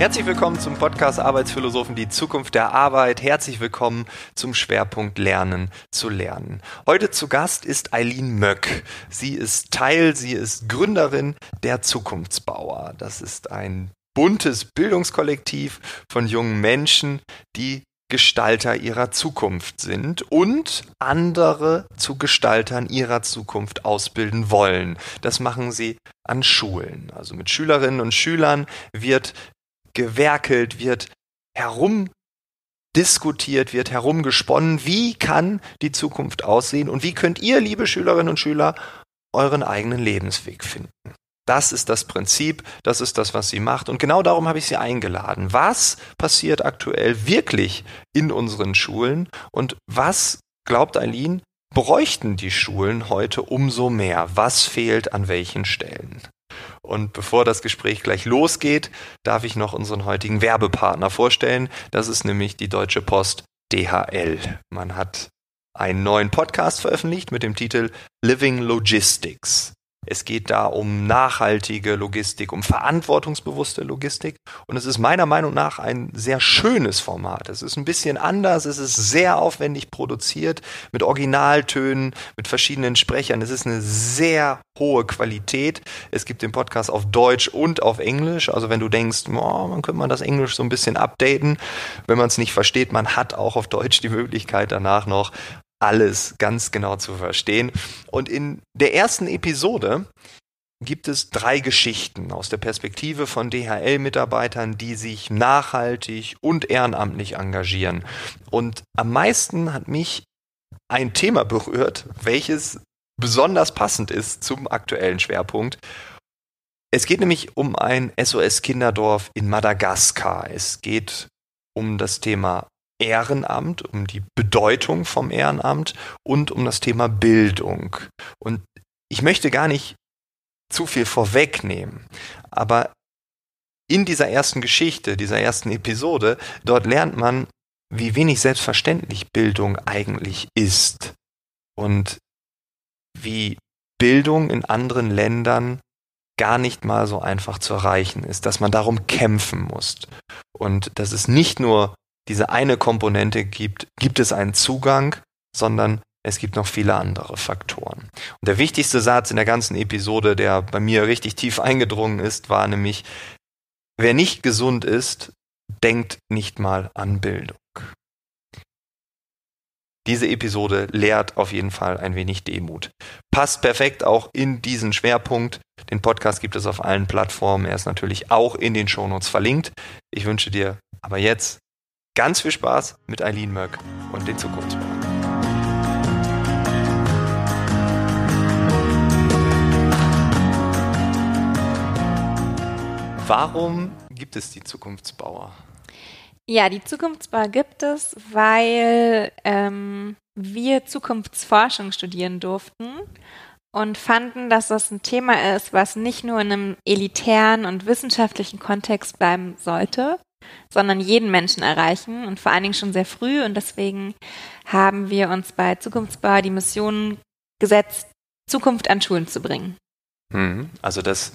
Herzlich willkommen zum Podcast Arbeitsphilosophen, die Zukunft der Arbeit. Herzlich willkommen zum Schwerpunkt Lernen zu lernen. Heute zu Gast ist Eileen Möck. Sie ist Teil, sie ist Gründerin der Zukunftsbauer. Das ist ein buntes Bildungskollektiv von jungen Menschen, die Gestalter ihrer Zukunft sind und andere zu Gestaltern ihrer Zukunft ausbilden wollen. Das machen sie an Schulen. Also mit Schülerinnen und Schülern wird gewerkelt, wird herumdiskutiert, wird herumgesponnen. Wie kann die Zukunft aussehen und wie könnt ihr, liebe Schülerinnen und Schüler, euren eigenen Lebensweg finden? Das ist das Prinzip, das ist das, was sie macht. Und genau darum habe ich sie eingeladen. Was passiert aktuell wirklich in unseren Schulen und was, glaubt Eileen, bräuchten die Schulen heute umso mehr? Was fehlt an welchen Stellen? Und bevor das Gespräch gleich losgeht, darf ich noch unseren heutigen Werbepartner vorstellen. Das ist nämlich die Deutsche Post DHL. Man hat einen neuen Podcast veröffentlicht mit dem Titel Living Logistics. Es geht da um nachhaltige Logistik, um verantwortungsbewusste Logistik. Und es ist meiner Meinung nach ein sehr schönes Format. Es ist ein bisschen anders, es ist sehr aufwendig produziert, mit Originaltönen, mit verschiedenen Sprechern. Es ist eine sehr hohe Qualität. Es gibt den Podcast auf Deutsch und auf Englisch. Also wenn du denkst, oh, man könnte man das Englisch so ein bisschen updaten, wenn man es nicht versteht, man hat auch auf Deutsch die Möglichkeit danach noch alles ganz genau zu verstehen. Und in der ersten Episode gibt es drei Geschichten aus der Perspektive von DHL-Mitarbeitern, die sich nachhaltig und ehrenamtlich engagieren. Und am meisten hat mich ein Thema berührt, welches besonders passend ist zum aktuellen Schwerpunkt. Es geht nämlich um ein SOS-Kinderdorf in Madagaskar. Es geht um das Thema Ehrenamt, um die Bedeutung vom Ehrenamt und um das Thema Bildung. Und ich möchte gar nicht zu viel vorwegnehmen, aber in dieser ersten Geschichte, dieser ersten Episode, dort lernt man, wie wenig selbstverständlich Bildung eigentlich ist und wie Bildung in anderen Ländern gar nicht mal so einfach zu erreichen ist, dass man darum kämpfen muss und dass es nicht nur diese eine Komponente gibt, gibt es einen Zugang, sondern es gibt noch viele andere Faktoren. Und der wichtigste Satz in der ganzen Episode, der bei mir richtig tief eingedrungen ist, war nämlich, wer nicht gesund ist, denkt nicht mal an Bildung. Diese Episode lehrt auf jeden Fall ein wenig Demut. Passt perfekt auch in diesen Schwerpunkt. Den Podcast gibt es auf allen Plattformen. Er ist natürlich auch in den Shownotes verlinkt. Ich wünsche dir aber jetzt Ganz viel Spaß mit Eileen Möck und den Zukunftsbahnen. Warum gibt es die Zukunftsbauer? Ja, die Zukunftsbauer gibt es, weil ähm, wir Zukunftsforschung studieren durften und fanden, dass das ein Thema ist, was nicht nur in einem elitären und wissenschaftlichen Kontext bleiben sollte, sondern jeden Menschen erreichen und vor allen Dingen schon sehr früh. Und deswegen haben wir uns bei Zukunftsbauer die Mission gesetzt, Zukunft an Schulen zu bringen. Hm, also, dass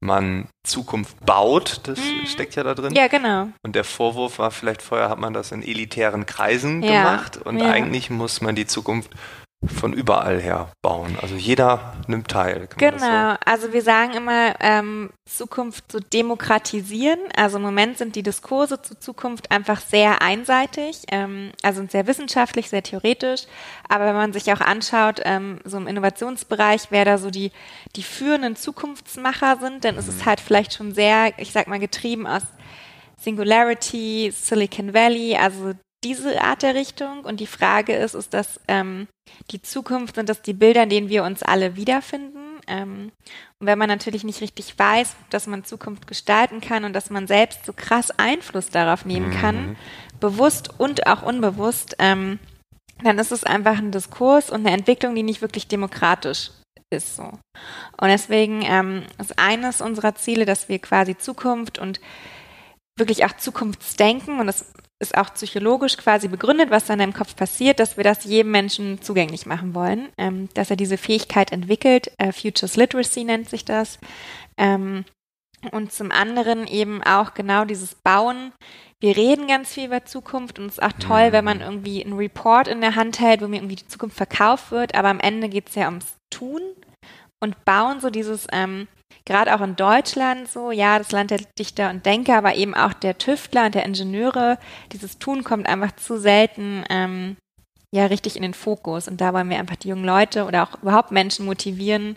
man Zukunft baut, das hm. steckt ja da drin. Ja, genau. Und der Vorwurf war vielleicht vorher hat man das in elitären Kreisen ja. gemacht und ja. eigentlich muss man die Zukunft von überall her bauen. Also jeder nimmt teil. Genau, so? also wir sagen immer, ähm, Zukunft zu demokratisieren. Also im Moment sind die Diskurse zur Zukunft einfach sehr einseitig, ähm, also sehr wissenschaftlich, sehr theoretisch. Aber wenn man sich auch anschaut, ähm, so im Innovationsbereich, wer da so die, die führenden Zukunftsmacher sind, dann ist es mhm. halt vielleicht schon sehr, ich sag mal, getrieben aus Singularity, Silicon Valley, also diese Art der Richtung. Und die Frage ist, ist das ähm, die Zukunft, sind das die Bilder, in denen wir uns alle wiederfinden? Ähm, und wenn man natürlich nicht richtig weiß, dass man Zukunft gestalten kann und dass man selbst so krass Einfluss darauf nehmen kann, mhm. bewusst und auch unbewusst, ähm, dann ist es einfach ein Diskurs und eine Entwicklung, die nicht wirklich demokratisch ist so. Und deswegen ähm, ist eines unserer Ziele, dass wir quasi Zukunft und wirklich auch Zukunftsdenken und das ist auch psychologisch quasi begründet, was dann im Kopf passiert, dass wir das jedem Menschen zugänglich machen wollen, ähm, dass er diese Fähigkeit entwickelt. Äh, Futures Literacy nennt sich das. Ähm, Und zum anderen eben auch genau dieses Bauen. Wir reden ganz viel über Zukunft und es ist auch toll, wenn man irgendwie einen Report in der Hand hält, wo mir irgendwie die Zukunft verkauft wird, aber am Ende geht es ja ums Tun und Bauen, so dieses, ähm, gerade auch in Deutschland so, ja, das Land der Dichter und Denker, aber eben auch der Tüftler und der Ingenieure, dieses Tun kommt einfach zu selten ähm, ja richtig in den Fokus. Und da wollen wir einfach die jungen Leute oder auch überhaupt Menschen motivieren,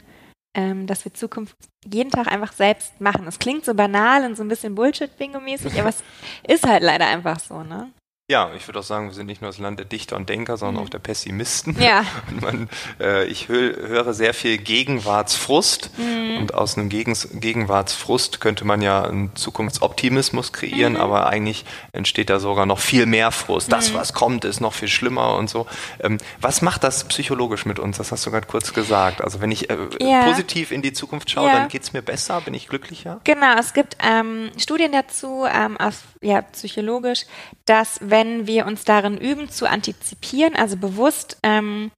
ähm, dass wir Zukunft jeden Tag einfach selbst machen. Es klingt so banal und so ein bisschen Bullshit-Bingo-mäßig, aber es ist halt leider einfach so, ne? Ja, ich würde auch sagen, wir sind nicht nur das Land der Dichter und Denker, sondern mhm. auch der Pessimisten. Ja. Man, äh, ich hö höre sehr viel Gegenwartsfrust mhm. und aus einem Gegen Gegenwartsfrust könnte man ja einen Zukunftsoptimismus kreieren, mhm. aber eigentlich entsteht da sogar noch viel mehr Frust. Das, mhm. was kommt, ist noch viel schlimmer und so. Ähm, was macht das psychologisch mit uns? Das hast du gerade kurz gesagt. Also wenn ich äh, ja. positiv in die Zukunft schaue, ja. dann geht's mir besser, bin ich glücklicher? Genau, es gibt ähm, Studien dazu, ähm, aus, ja, psychologisch, dass wenn wir uns darin üben, zu antizipieren, also bewusst ähm,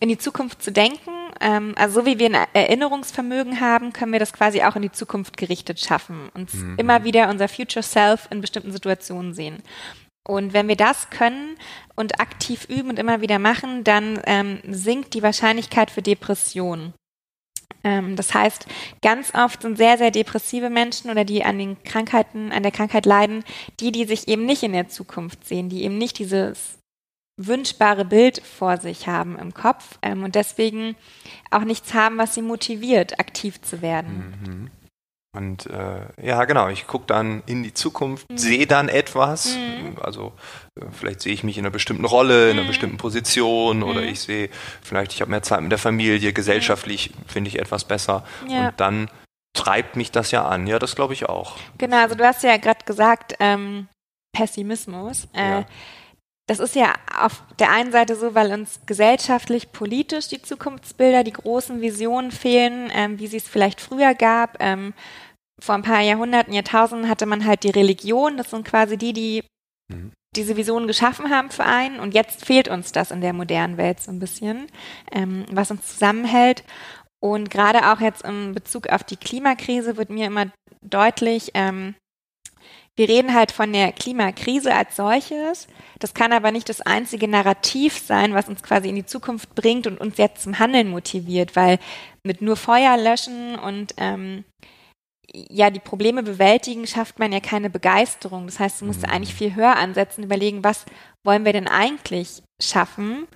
in die Zukunft zu denken. Ähm, also so wie wir ein Erinnerungsvermögen haben, können wir das quasi auch in die Zukunft gerichtet schaffen. Uns mhm. immer wieder unser Future Self in bestimmten Situationen sehen. Und wenn wir das können und aktiv üben und immer wieder machen, dann ähm, sinkt die Wahrscheinlichkeit für Depressionen. Ähm, das heißt, ganz oft sind sehr, sehr depressive Menschen oder die an den Krankheiten, an der Krankheit leiden, die, die sich eben nicht in der Zukunft sehen, die eben nicht dieses wünschbare Bild vor sich haben im Kopf ähm, und deswegen auch nichts haben, was sie motiviert, aktiv zu werden. Mhm. Und äh, ja, genau, ich gucke dann in die Zukunft, mhm. sehe dann etwas. Mhm. Also äh, vielleicht sehe ich mich in einer bestimmten Rolle, in einer mhm. bestimmten Position oder mhm. ich sehe, vielleicht ich habe mehr Zeit mit der Familie, gesellschaftlich finde ich etwas besser. Ja. Und dann treibt mich das ja an. Ja, das glaube ich auch. Genau, also du hast ja gerade gesagt, ähm, Pessimismus. Äh, ja. Das ist ja auf der einen Seite so, weil uns gesellschaftlich, politisch die Zukunftsbilder, die großen Visionen fehlen, ähm, wie sie es vielleicht früher gab. Ähm, vor ein paar Jahrhunderten, Jahrtausenden hatte man halt die Religion, das sind quasi die, die mhm. diese Visionen geschaffen haben für einen. Und jetzt fehlt uns das in der modernen Welt so ein bisschen, ähm, was uns zusammenhält. Und gerade auch jetzt in Bezug auf die Klimakrise wird mir immer deutlich, ähm, wir reden halt von der Klimakrise als solches. Das kann aber nicht das einzige Narrativ sein, was uns quasi in die Zukunft bringt und uns jetzt zum Handeln motiviert, weil mit nur Feuer löschen und ähm, ja, die Probleme bewältigen, schafft man ja keine Begeisterung. Das heißt, du musst mhm. eigentlich viel höher ansetzen, überlegen, was wollen wir denn eigentlich schaffen?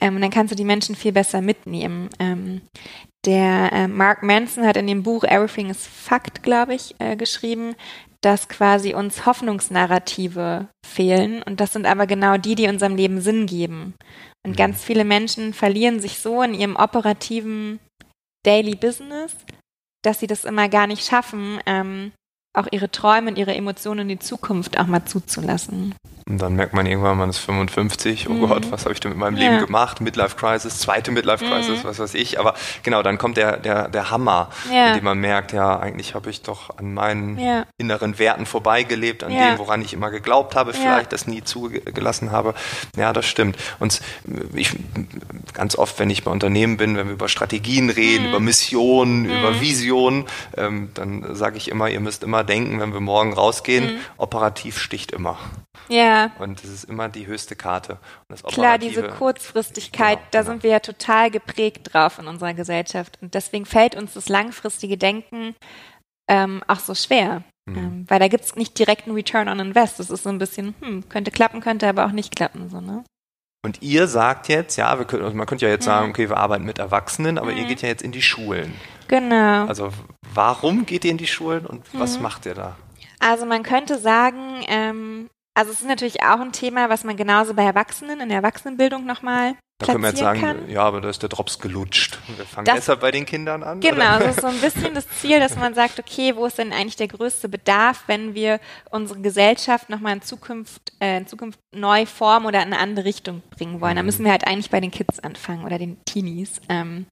Ähm, und dann kannst du die Menschen viel besser mitnehmen. Ähm, der äh, Mark Manson hat in dem Buch Everything is Fact, glaube ich, äh, geschrieben, dass quasi uns Hoffnungsnarrative fehlen. Und das sind aber genau die, die unserem Leben Sinn geben. Und mhm. ganz viele Menschen verlieren sich so in ihrem operativen Daily Business, dass sie das immer gar nicht schaffen, ähm, auch ihre Träume und ihre Emotionen in die Zukunft auch mal zuzulassen. Und dann merkt man irgendwann, man ist 55, oh mhm. Gott, was habe ich denn mit meinem ja. Leben gemacht? Midlife Crisis, zweite Midlife Crisis, mhm. was weiß ich. Aber genau, dann kommt der, der, der Hammer, ja. in dem man merkt, ja, eigentlich habe ich doch an meinen ja. inneren Werten vorbeigelebt, an dem, woran ich immer geglaubt habe, vielleicht das nie zugelassen habe. Ja, das stimmt. Und ich, ganz oft, wenn ich bei Unternehmen bin, wenn wir über Strategien reden, mhm. über Missionen, mhm. über Visionen, ähm, dann sage ich immer, ihr müsst immer denken, wenn wir morgen rausgehen, mhm. operativ sticht immer. Ja. Und das ist immer die höchste Karte. Klar, diese Kurzfristigkeit, genau, da genau. sind wir ja total geprägt drauf in unserer Gesellschaft. Und deswegen fällt uns das langfristige Denken ähm, auch so schwer. Mhm. Ähm, weil da gibt es nicht direkt einen Return on Invest. Das ist so ein bisschen, hm, könnte klappen, könnte aber auch nicht klappen. So, ne? Und ihr sagt jetzt, ja, wir können, also man könnte ja jetzt mhm. sagen, okay, wir arbeiten mit Erwachsenen, aber mhm. ihr geht ja jetzt in die Schulen. Genau. Also warum geht ihr in die Schulen und was mhm. macht ihr da? Also man könnte sagen, ähm, also es ist natürlich auch ein Thema, was man genauso bei Erwachsenen in der Erwachsenenbildung nochmal da können wir jetzt sagen, kann. ja, aber da ist der Drops gelutscht. Wir fangen das, deshalb bei den Kindern an. Genau, das ist so ein bisschen das Ziel, dass man sagt, okay, wo ist denn eigentlich der größte Bedarf, wenn wir unsere Gesellschaft nochmal in Zukunft, äh, in Zukunft neu formen oder in eine andere Richtung bringen wollen. Da mhm. müssen wir halt eigentlich bei den Kids anfangen oder den Teenies. Ähm,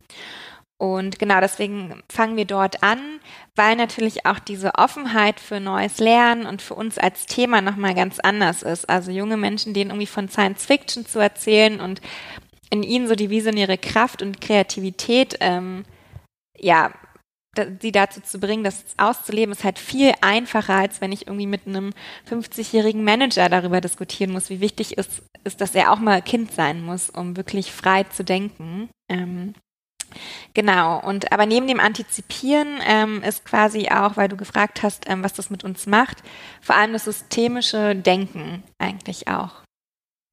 und genau deswegen fangen wir dort an, weil natürlich auch diese Offenheit für neues Lernen und für uns als Thema nochmal ganz anders ist. Also junge Menschen, denen irgendwie von Science Fiction zu erzählen und in ihnen so die visionäre Kraft und Kreativität, ähm, ja, sie dazu zu bringen, das auszuleben, ist halt viel einfacher, als wenn ich irgendwie mit einem 50-jährigen Manager darüber diskutieren muss, wie wichtig ist, ist, dass er auch mal Kind sein muss, um wirklich frei zu denken. Ähm, Genau, und aber neben dem Antizipieren ähm, ist quasi auch, weil du gefragt hast, ähm, was das mit uns macht, vor allem das systemische Denken eigentlich auch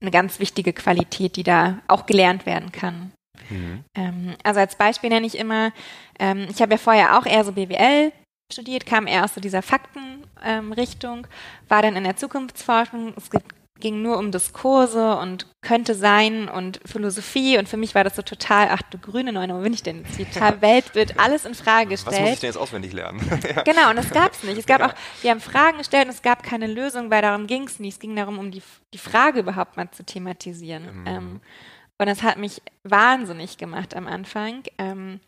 eine ganz wichtige Qualität, die da auch gelernt werden kann. Mhm. Ähm, also als Beispiel nenne ich immer, ähm, ich habe ja vorher auch eher so BWL studiert, kam eher aus so dieser Faktenrichtung, ähm, war dann in der Zukunftsforschung. Es gibt ging nur um Diskurse und könnte sein und Philosophie und für mich war das so total, ach du grüne Neune, wo bin ich denn? Total Weltbild, alles in Frage gestellt. Was muss ich denn jetzt auswendig lernen? ja. Genau, und das gab es nicht. Es gab ja. auch, wir haben Fragen gestellt und es gab keine Lösung, weil darum ging es nicht. Es ging darum, um die, die Frage überhaupt mal zu thematisieren. Mhm. Ähm, und das hat mich wahnsinnig gemacht am Anfang. Ähm,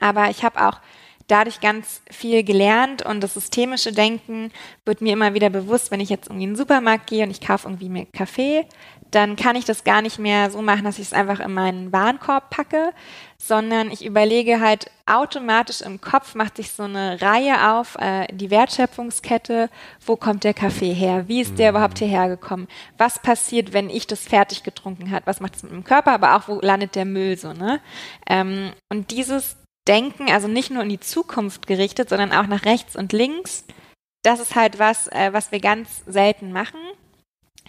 aber ich habe auch dadurch ganz viel gelernt und das systemische Denken wird mir immer wieder bewusst, wenn ich jetzt irgendwie in den Supermarkt gehe und ich kaufe irgendwie mir Kaffee, dann kann ich das gar nicht mehr so machen, dass ich es einfach in meinen Warenkorb packe, sondern ich überlege halt automatisch im Kopf, macht sich so eine Reihe auf, äh, die Wertschöpfungskette, wo kommt der Kaffee her, wie ist der mhm. überhaupt hierher gekommen, was passiert, wenn ich das fertig getrunken habe, was macht es mit dem Körper, aber auch wo landet der Müll so, ne? Ähm, und dieses Denken, also nicht nur in die Zukunft gerichtet, sondern auch nach rechts und links. Das ist halt was, äh, was wir ganz selten machen.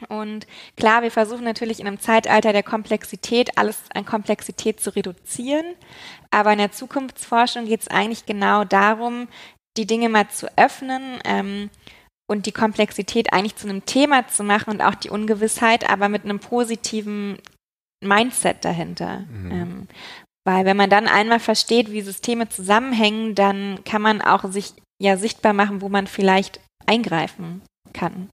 Und klar, wir versuchen natürlich in einem Zeitalter der Komplexität alles an Komplexität zu reduzieren. Aber in der Zukunftsforschung geht es eigentlich genau darum, die Dinge mal zu öffnen ähm, und die Komplexität eigentlich zu einem Thema zu machen und auch die Ungewissheit, aber mit einem positiven Mindset dahinter. Mhm. Ähm, weil wenn man dann einmal versteht, wie Systeme zusammenhängen, dann kann man auch sich ja sichtbar machen, wo man vielleicht eingreifen kann.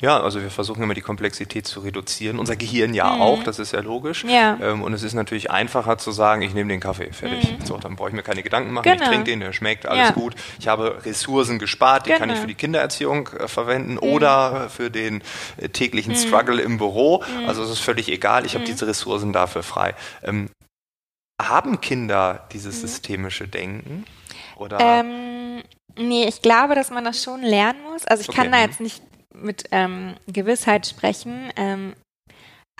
Ja, also wir versuchen immer die Komplexität zu reduzieren. Unser Gehirn ja mhm. auch, das ist ja logisch. Ja. Ähm, und es ist natürlich einfacher zu sagen, ich nehme den Kaffee, fertig. Mhm. So, dann brauche ich mir keine Gedanken machen, genau. ich trinke den, der schmeckt, alles ja. gut. Ich habe Ressourcen gespart, die genau. kann ich genau. für die Kindererziehung äh, verwenden mhm. oder für den äh, täglichen mhm. Struggle im Büro. Mhm. Also es ist völlig egal, ich habe mhm. diese Ressourcen dafür frei. Ähm, haben Kinder dieses mhm. systemische Denken? Oder? Ähm, nee, ich glaube, dass man das schon lernen muss. Also ich okay. kann da jetzt nicht mit ähm, Gewissheit sprechen. Ähm,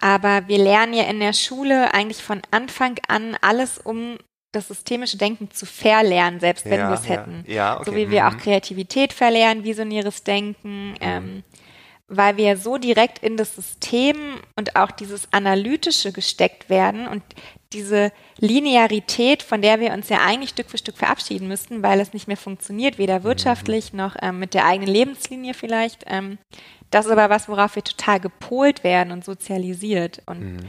aber wir lernen ja in der Schule eigentlich von Anfang an alles, um das systemische Denken zu verlernen, selbst wenn ja, wir es ja. hätten. Ja, okay. So wie wir mhm. auch Kreativität verlernen, visionäres Denken, mhm. ähm, weil wir so direkt in das System und auch dieses Analytische gesteckt werden und diese Linearität, von der wir uns ja eigentlich Stück für Stück verabschieden müssten, weil es nicht mehr funktioniert, weder wirtschaftlich noch ähm, mit der eigenen Lebenslinie vielleicht. Ähm, das ist aber was, worauf wir total gepolt werden und sozialisiert. Und mhm.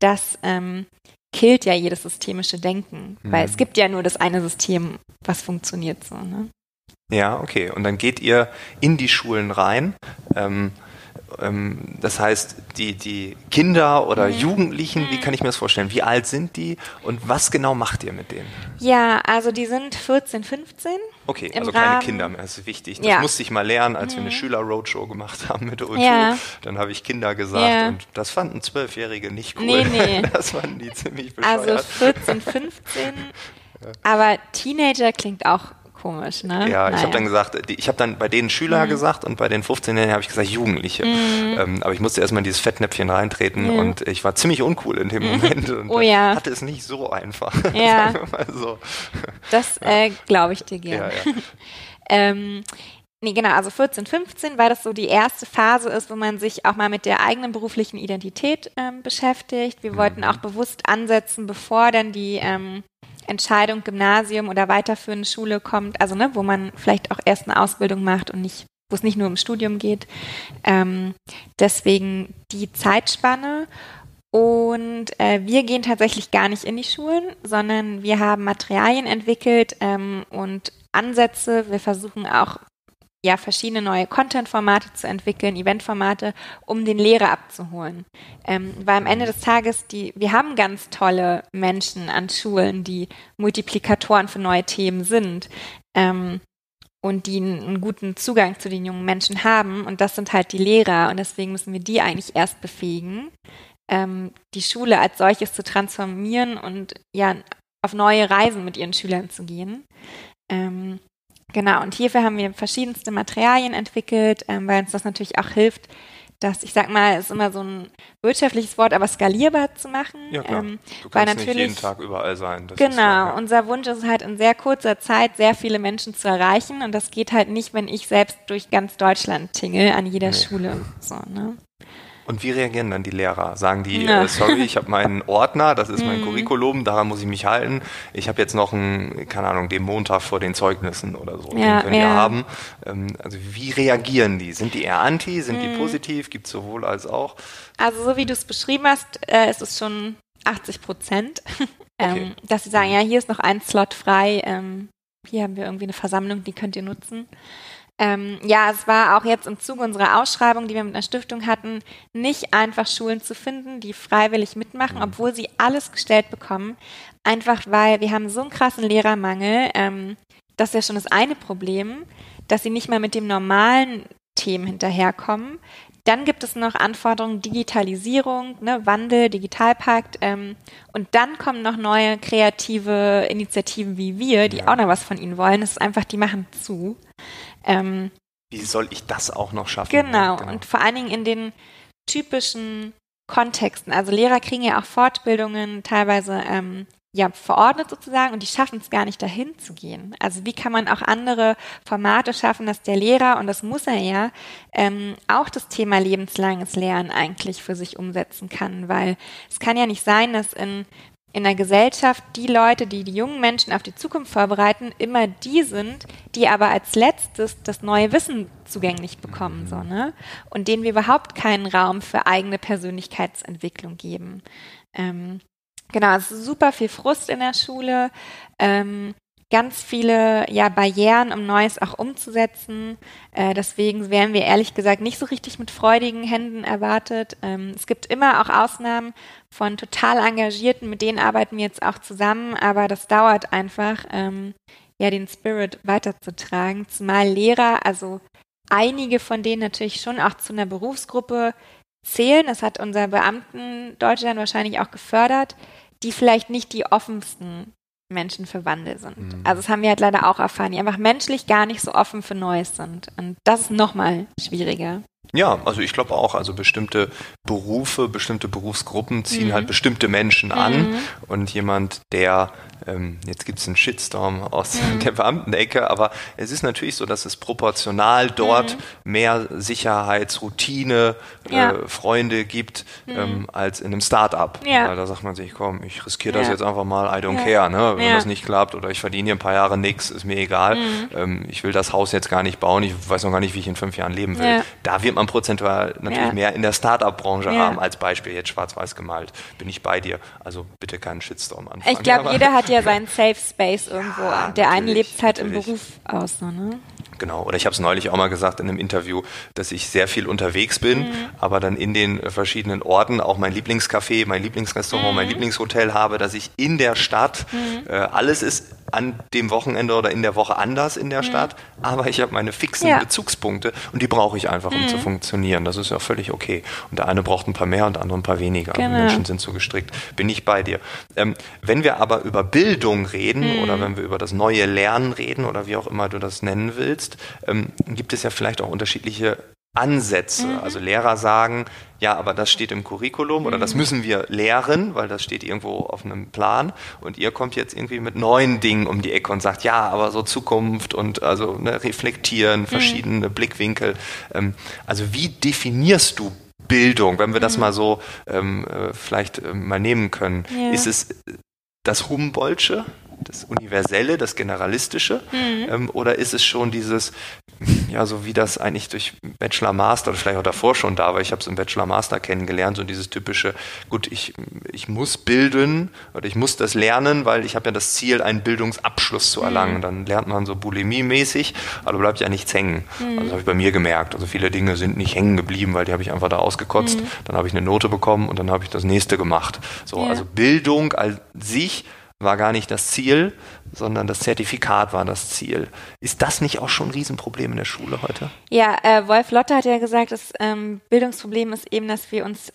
das ähm, killt ja jedes systemische Denken, mhm. weil es gibt ja nur das eine System, was funktioniert so. Ne? Ja, okay. Und dann geht ihr in die Schulen rein. Ähm, ähm, das heißt, die, die Kinder oder mhm. Jugendlichen, wie mhm. kann ich mir das vorstellen? Wie alt sind die und was genau macht ihr mit denen? Ja, also die sind 14, 15. Okay, also keine Rahmen. Kinder mehr, das ist wichtig. Das ja. musste ich mal lernen, als wir eine mhm. Schüler-Roadshow gemacht haben mit der Uju. Ja. Dann habe ich Kinder gesagt ja. und das fanden Zwölfjährige nicht cool. Nee, nee. Das fanden die ziemlich bescheuert. Also 14, 15. Aber Teenager klingt auch Komisch, ne? Ja, naja. ich habe dann gesagt, ich habe dann bei denen Schüler mhm. gesagt und bei den 15-Jährigen habe ich gesagt Jugendliche. Mhm. Ähm, aber ich musste erstmal in dieses Fettnäpfchen reintreten mhm. und ich war ziemlich uncool in dem mhm. Moment und oh, ja. hatte es nicht so einfach. Ja. so. Das äh, glaube ich dir gerne. Ja, ja. ähm, Nee, genau, also 14, 15, weil das so die erste Phase ist, wo man sich auch mal mit der eigenen beruflichen Identität ähm, beschäftigt. Wir wollten mhm. auch bewusst ansetzen, bevor dann die ähm, Entscheidung Gymnasium oder weiterführende Schule kommt, also ne, wo man vielleicht auch erst eine Ausbildung macht und nicht, wo es nicht nur um Studium geht. Ähm, deswegen die Zeitspanne. Und äh, wir gehen tatsächlich gar nicht in die Schulen, sondern wir haben Materialien entwickelt ähm, und Ansätze. Wir versuchen auch ja, verschiedene neue Content-Formate zu entwickeln, Event-Formate, um den Lehrer abzuholen. Ähm, weil am Ende des Tages, die, wir haben ganz tolle Menschen an Schulen, die Multiplikatoren für neue Themen sind. Ähm, und die einen guten Zugang zu den jungen Menschen haben. Und das sind halt die Lehrer. Und deswegen müssen wir die eigentlich erst befähigen, ähm, die Schule als solches zu transformieren und ja, auf neue Reisen mit ihren Schülern zu gehen. Ähm, genau, und hierfür haben wir verschiedenste Materialien entwickelt, ähm, weil uns das natürlich auch hilft, das, ich sag mal, ist immer so ein wirtschaftliches Wort, aber skalierbar zu machen. Ja, klar. Ähm, du kannst nicht jeden Tag überall sein. Genau, klar, ja. unser Wunsch ist halt in sehr kurzer Zeit sehr viele Menschen zu erreichen und das geht halt nicht, wenn ich selbst durch ganz Deutschland tingle an jeder nee. Schule. So, ne? Und wie reagieren dann die Lehrer? Sagen die, ja. äh, sorry, ich habe meinen Ordner, das ist mein mhm. Curriculum, daran muss ich mich halten. Ich habe jetzt noch einen, keine Ahnung, den Montag vor den Zeugnissen oder so. Ja, den können ja. die haben. Ähm, also wie reagieren die? Sind die eher anti? Sind mhm. die positiv? Gibt es sowohl als auch? Also so wie du es beschrieben hast, äh, ist es schon 80 Prozent, ähm, okay. dass sie sagen, ja, hier ist noch ein Slot frei, ähm, hier haben wir irgendwie eine Versammlung, die könnt ihr nutzen. Ähm, ja, es war auch jetzt im Zuge unserer Ausschreibung, die wir mit einer Stiftung hatten, nicht einfach Schulen zu finden, die freiwillig mitmachen, mhm. obwohl sie alles gestellt bekommen. Einfach weil wir haben so einen krassen Lehrermangel. Ähm, das ist ja schon das eine Problem, dass sie nicht mal mit dem normalen Themen hinterherkommen. Dann gibt es noch Anforderungen Digitalisierung, ne, Wandel, Digitalpakt. Ähm, und dann kommen noch neue kreative Initiativen wie wir, die ja. auch noch was von ihnen wollen. Es ist einfach, die machen zu. Ähm, Wie soll ich das auch noch schaffen? Genau. genau. Und vor allen Dingen in den typischen Kontexten. Also Lehrer kriegen ja auch Fortbildungen teilweise ähm, ja verordnet sozusagen und die schaffen es gar nicht dahin zu gehen. Also wie kann man auch andere Formate schaffen, dass der Lehrer und das muss er ja ähm, auch das Thema lebenslanges Lernen eigentlich für sich umsetzen kann, weil es kann ja nicht sein, dass in in der Gesellschaft die Leute, die die jungen Menschen auf die Zukunft vorbereiten, immer die sind, die aber als letztes das neue Wissen zugänglich bekommen, so, ne? Und denen wir überhaupt keinen Raum für eigene Persönlichkeitsentwicklung geben. Ähm, genau, es ist super viel Frust in der Schule. Ähm, ganz viele ja, Barrieren, um Neues auch umzusetzen. Äh, deswegen werden wir ehrlich gesagt nicht so richtig mit freudigen Händen erwartet. Ähm, es gibt immer auch Ausnahmen von total Engagierten, mit denen arbeiten wir jetzt auch zusammen, aber das dauert einfach, ähm, ja, den Spirit weiterzutragen. Zumal Lehrer, also einige von denen natürlich schon auch zu einer Berufsgruppe zählen. Das hat unser Beamten Deutschland wahrscheinlich auch gefördert, die vielleicht nicht die offensten Menschen für Wandel sind. Mhm. Also das haben wir halt leider auch erfahren, die einfach menschlich gar nicht so offen für Neues sind. Und das ist nochmal schwieriger. Ja, also ich glaube auch, also bestimmte Berufe, bestimmte Berufsgruppen ziehen mhm. halt bestimmte Menschen an mhm. und jemand, der jetzt gibt es einen Shitstorm aus mhm. der Beamtenecke, aber es ist natürlich so, dass es proportional dort mhm. mehr Sicherheitsroutine, äh, ja. äh, Freunde gibt, mhm. ähm, als in einem Start-up. Ja. da sagt man sich, komm, ich riskiere das ja. jetzt einfach mal, I don't care, ne? wenn das nicht klappt oder ich verdiene hier ein paar Jahre nichts, ist mir egal. Mhm. Ähm, ich will das Haus jetzt gar nicht bauen, ich weiß noch gar nicht, wie ich in fünf Jahren leben will. Da wird man prozentual natürlich mehr in der Start-up-Branche haben, als Beispiel jetzt schwarz-weiß gemalt. Bin ich bei dir. Also bitte keinen Shitstorm anfangen. Ich glaube, jeder hat ja seinen Safe Space irgendwo. Ja, der eine lebt halt natürlich. im Beruf aus, ne? Genau, oder ich habe es neulich auch mal gesagt in einem Interview, dass ich sehr viel unterwegs bin, mhm. aber dann in den verschiedenen Orten auch mein Lieblingscafé, mein Lieblingsrestaurant, mhm. mein Lieblingshotel habe, dass ich in der Stadt, mhm. äh, alles ist an dem Wochenende oder in der Woche anders in der mhm. Stadt, aber ich habe meine fixen ja. Bezugspunkte und die brauche ich einfach, um zu mhm. funktionieren. Das ist ja völlig okay. Und der eine braucht ein paar mehr und der andere ein paar weniger. Genau. Menschen sind so gestrickt. Bin ich bei dir. Ähm, wenn wir aber über Bildung reden mhm. oder wenn wir über das neue Lernen reden oder wie auch immer du das nennen willst, ähm, gibt es ja vielleicht auch unterschiedliche Ansätze. Mhm. Also Lehrer sagen, ja, aber das steht im Curriculum oder das mhm. müssen wir lehren, weil das steht irgendwo auf einem Plan. Und ihr kommt jetzt irgendwie mit neuen Dingen um die Ecke und sagt, ja, aber so Zukunft und also ne, reflektieren, mhm. verschiedene mhm. Blickwinkel. Ähm, also wie definierst du Bildung, wenn wir das mhm. mal so ähm, äh, vielleicht äh, mal nehmen können? Ja. Ist es das Humboldtsche? Das Universelle, das Generalistische? Mhm. Ähm, oder ist es schon dieses, ja, so wie das eigentlich durch Bachelor Master oder vielleicht auch davor schon da war, ich habe es im Bachelor Master kennengelernt, so dieses typische, gut, ich, ich muss bilden oder ich muss das lernen, weil ich habe ja das Ziel, einen Bildungsabschluss zu erlangen. Mhm. Dann lernt man so bulimie-mäßig, aber bleibt ja nichts hängen. Mhm. Also das habe ich bei mir gemerkt. Also viele Dinge sind nicht hängen geblieben, weil die habe ich einfach da ausgekotzt. Mhm. Dann habe ich eine Note bekommen und dann habe ich das nächste gemacht. So, ja. also Bildung als sich war gar nicht das Ziel, sondern das Zertifikat war das Ziel. Ist das nicht auch schon ein Riesenproblem in der Schule heute? Ja, äh, Wolf Lotte hat ja gesagt, das ähm, Bildungsproblem ist eben, dass wir uns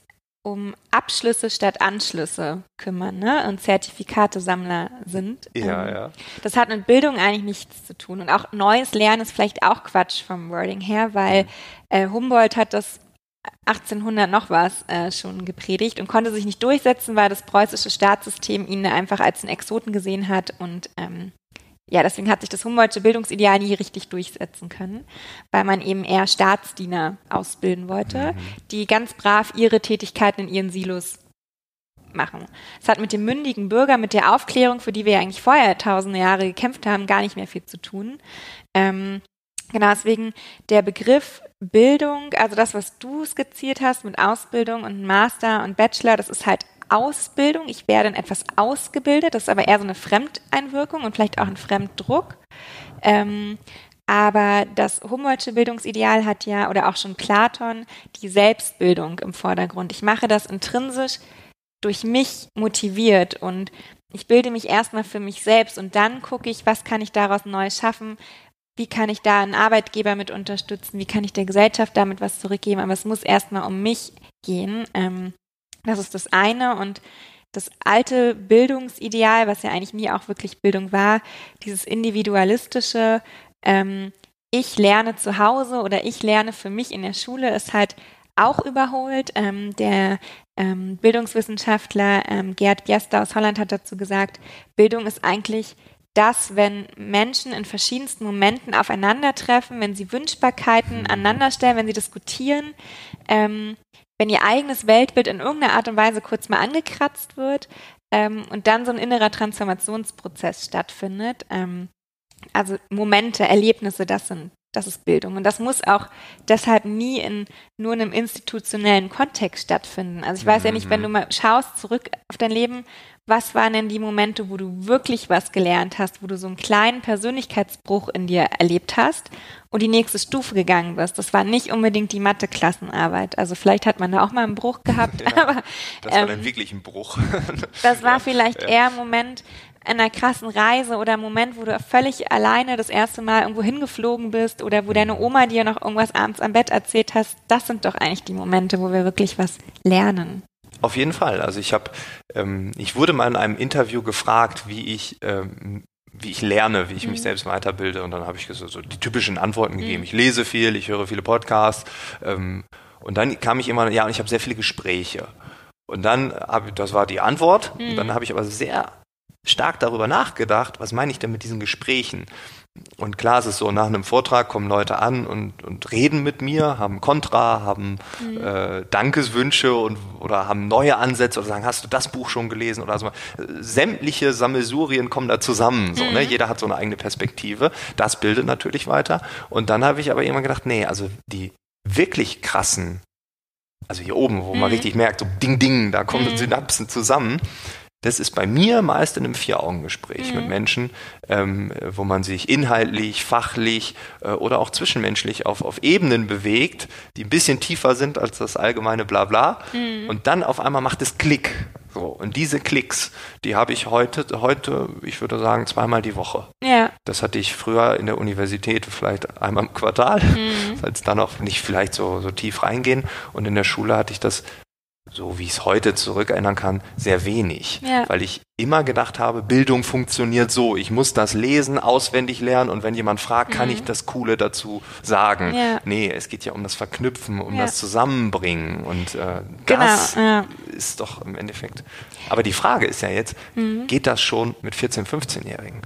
um Abschlüsse statt Anschlüsse kümmern ne? und Zertifikatesammler sind. Ja, ähm, ja. Das hat mit Bildung eigentlich nichts zu tun. Und auch neues Lernen ist vielleicht auch Quatsch vom Wording her, weil äh, Humboldt hat das 1800 noch was äh, schon gepredigt und konnte sich nicht durchsetzen, weil das preußische Staatssystem ihn einfach als einen Exoten gesehen hat und ähm, ja, deswegen hat sich das Humboldtsche Bildungsideal nie richtig durchsetzen können, weil man eben eher Staatsdiener ausbilden wollte, mhm. die ganz brav ihre Tätigkeiten in ihren Silos machen. Es hat mit dem mündigen Bürger, mit der Aufklärung, für die wir ja eigentlich vorher tausende Jahre gekämpft haben, gar nicht mehr viel zu tun. Ähm, genau, deswegen der Begriff Bildung, also das, was du skizziert hast mit Ausbildung und Master und Bachelor, das ist halt Ausbildung. Ich werde in etwas ausgebildet. Das ist aber eher so eine Fremdeinwirkung und vielleicht auch ein Fremddruck. Ähm, aber das Humboldtsche Bildungsideal hat ja, oder auch schon Platon, die Selbstbildung im Vordergrund. Ich mache das intrinsisch durch mich motiviert und ich bilde mich erstmal für mich selbst und dann gucke ich, was kann ich daraus neu schaffen, wie kann ich da einen Arbeitgeber mit unterstützen, wie kann ich der Gesellschaft damit was zurückgeben, aber es muss erstmal um mich gehen. Ähm, das ist das eine. Und das alte Bildungsideal, was ja eigentlich nie auch wirklich Bildung war, dieses individualistische, ähm, ich lerne zu Hause oder ich lerne für mich in der Schule, ist halt auch überholt. Ähm, der ähm, Bildungswissenschaftler ähm, Gerd Biester aus Holland hat dazu gesagt, Bildung ist eigentlich das, wenn Menschen in verschiedensten Momenten aufeinandertreffen, wenn sie Wünschbarkeiten aneinanderstellen, wenn sie diskutieren, ähm, wenn ihr eigenes Weltbild in irgendeiner Art und Weise kurz mal angekratzt wird ähm, und dann so ein innerer Transformationsprozess stattfindet. Ähm, also Momente, Erlebnisse, das sind, das ist Bildung. Und das muss auch deshalb nie in nur einem institutionellen Kontext stattfinden. Also ich weiß mhm. ja nicht, wenn du mhm. mal schaust zurück auf dein Leben, was waren denn die Momente, wo du wirklich was gelernt hast, wo du so einen kleinen Persönlichkeitsbruch in dir erlebt hast und die nächste Stufe gegangen bist? Das war nicht unbedingt die Mathe-Klassenarbeit. Also vielleicht hat man da auch mal einen Bruch gehabt, ja, aber das war dann ähm, wirklich ein Bruch. das war vielleicht ja. eher ein Moment, einer krassen Reise oder Moment, wo du völlig alleine das erste Mal irgendwo hingeflogen bist oder wo deine Oma dir noch irgendwas abends am Bett erzählt hast, das sind doch eigentlich die Momente, wo wir wirklich was lernen. Auf jeden Fall. Also ich habe, ähm, ich wurde mal in einem Interview gefragt, wie ich, ähm, wie ich lerne, wie ich mhm. mich selbst weiterbilde. Und dann habe ich so, so, die typischen Antworten gegeben. Mhm. Ich lese viel, ich höre viele Podcasts. Ähm, und dann kam ich immer, ja, und ich habe sehr viele Gespräche. Und dann habe das war die Antwort. Mhm. Und dann habe ich aber sehr stark darüber nachgedacht, was meine ich denn mit diesen Gesprächen? Und klar ist es so, nach einem Vortrag kommen Leute an und, und reden mit mir, haben Kontra, haben mhm. äh, Dankeswünsche und, oder haben neue Ansätze oder sagen, hast du das Buch schon gelesen oder so. Sämtliche Sammelsurien kommen da zusammen. So, ne? mhm. ne? Jeder hat so eine eigene Perspektive. Das bildet natürlich weiter. Und dann habe ich aber irgendwann gedacht, nee, also die wirklich krassen, also hier oben, wo mhm. man richtig merkt, so Ding, Ding, da kommen mhm. Synapsen zusammen das ist bei mir meist in einem Vier-Augen-Gespräch mhm. mit Menschen, ähm, wo man sich inhaltlich, fachlich äh, oder auch zwischenmenschlich auf, auf Ebenen bewegt, die ein bisschen tiefer sind als das allgemeine Blabla. Mhm. Und dann auf einmal macht es Klick. So, und diese Klicks, die habe ich heute, heute, ich würde sagen, zweimal die Woche. Ja. Das hatte ich früher in der Universität vielleicht einmal im Quartal, mhm. als dann auch nicht vielleicht so, so tief reingehen. Und in der Schule hatte ich das so wie ich es heute zurückerinnern kann, sehr wenig. Ja. Weil ich immer gedacht habe, Bildung funktioniert so. Ich muss das lesen, auswendig lernen und wenn jemand fragt, kann mhm. ich das Coole dazu sagen. Ja. Nee, es geht ja um das Verknüpfen, um ja. das Zusammenbringen und äh, genau, das ja. ist doch im Endeffekt. Aber die Frage ist ja jetzt, mhm. geht das schon mit 14-, 15-Jährigen?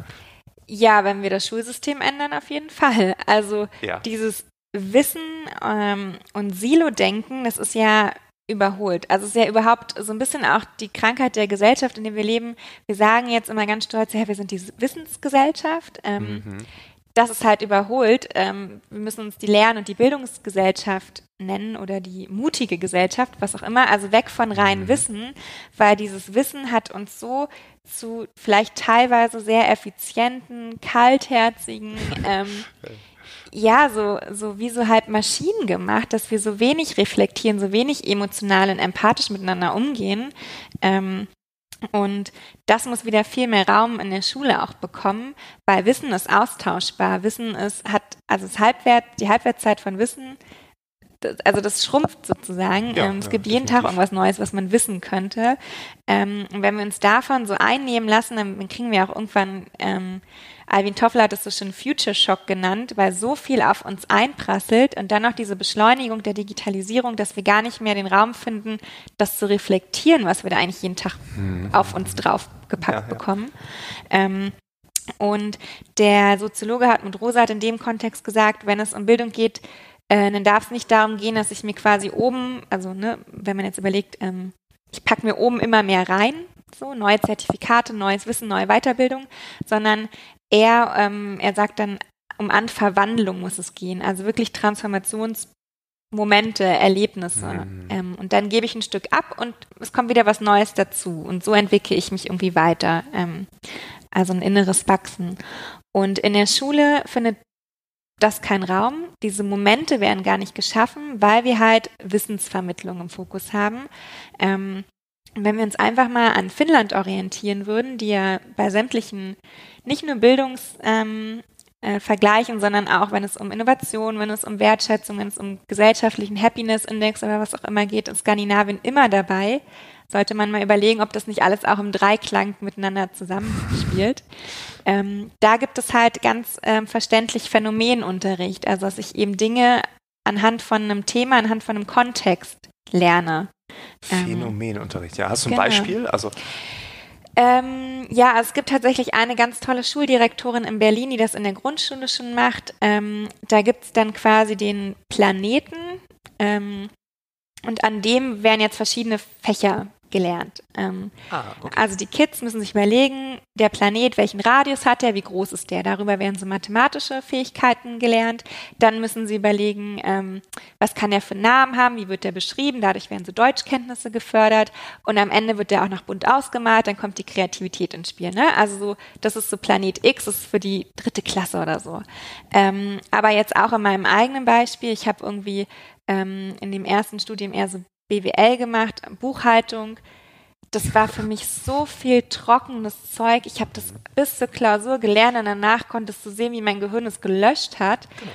Ja, wenn wir das Schulsystem ändern, auf jeden Fall. Also dieses Wissen ähm, und Silo-Denken, das ist ja überholt. Also es ist ja überhaupt so ein bisschen auch die Krankheit der Gesellschaft, in der wir leben. Wir sagen jetzt immer ganz stolz, ja, wir sind die Wissensgesellschaft. Ähm, mhm. Das ist halt überholt. Ähm, wir müssen uns die Lern- und die Bildungsgesellschaft nennen oder die mutige Gesellschaft, was auch immer. Also weg von rein mhm. Wissen, weil dieses Wissen hat uns so zu vielleicht teilweise sehr effizienten, kaltherzigen, ähm, ja, so, so wie so halt Maschinen gemacht, dass wir so wenig reflektieren, so wenig emotional und empathisch miteinander umgehen. Ähm, und das muss wieder viel mehr Raum in der Schule auch bekommen, weil Wissen ist austauschbar. Wissen ist, hat, also das Halbwert, die Halbwertszeit von Wissen also das schrumpft sozusagen. Ja, ähm, es ja, gibt jeden Tag irgendwas Neues, was man wissen könnte. Ähm, und wenn wir uns davon so einnehmen lassen, dann kriegen wir auch irgendwann, ähm, Alvin Toffler hat es so schön Future Shock genannt, weil so viel auf uns einprasselt und dann noch diese Beschleunigung der Digitalisierung, dass wir gar nicht mehr den Raum finden, das zu reflektieren, was wir da eigentlich jeden Tag mhm. auf uns draufgepackt ja, bekommen. Ähm, und der Soziologe Hartmut Rosa hat in dem Kontext gesagt, wenn es um Bildung geht, äh, dann darf es nicht darum gehen, dass ich mir quasi oben, also ne, wenn man jetzt überlegt, ähm, ich packe mir oben immer mehr rein, so neue Zertifikate, neues Wissen, neue Weiterbildung, sondern er, ähm, er sagt dann, um an Verwandlung muss es gehen, also wirklich Transformationsmomente, Erlebnisse. Mhm. Ähm, und dann gebe ich ein Stück ab und es kommt wieder was Neues dazu. Und so entwickle ich mich irgendwie weiter. Ähm, also ein inneres Wachsen. Und in der Schule findet das kein Raum. Diese Momente werden gar nicht geschaffen, weil wir halt Wissensvermittlung im Fokus haben. Ähm, wenn wir uns einfach mal an Finnland orientieren würden, die ja bei sämtlichen nicht nur Bildungsvergleichen, ähm, äh, sondern auch, wenn es um Innovation, wenn es um Wertschätzung, wenn es um gesellschaftlichen Happiness Index oder was auch immer geht, in Skandinavien immer dabei sollte man mal überlegen, ob das nicht alles auch im Dreiklang miteinander zusammenspielt. Ähm, da gibt es halt ganz ähm, verständlich Phänomenunterricht, also dass ich eben Dinge anhand von einem Thema, anhand von einem Kontext lerne. Ähm, Phänomenunterricht, ja. Hast du ein genau. Beispiel? Also ähm, ja, es gibt tatsächlich eine ganz tolle Schuldirektorin in Berlin, die das in der Grundschule schon macht. Ähm, da gibt es dann quasi den Planeten ähm, und an dem werden jetzt verschiedene Fächer gelernt. Ähm, ah, okay. Also die Kids müssen sich überlegen, der Planet, welchen Radius hat er, wie groß ist der? Darüber werden so mathematische Fähigkeiten gelernt. Dann müssen sie überlegen, ähm, was kann er für Namen haben, wie wird der beschrieben? Dadurch werden so Deutschkenntnisse gefördert. Und am Ende wird der auch noch bunt ausgemalt, dann kommt die Kreativität ins Spiel. Ne? Also so, das ist so Planet X, das ist für die dritte Klasse oder so. Ähm, aber jetzt auch in meinem eigenen Beispiel, ich habe irgendwie ähm, in dem ersten Studium eher so BWL gemacht, Buchhaltung. Das war für mich so viel trockenes Zeug. Ich habe das bis zur Klausur gelernt und danach konntest du sehen, wie mein Gehirn es gelöscht hat. Genau.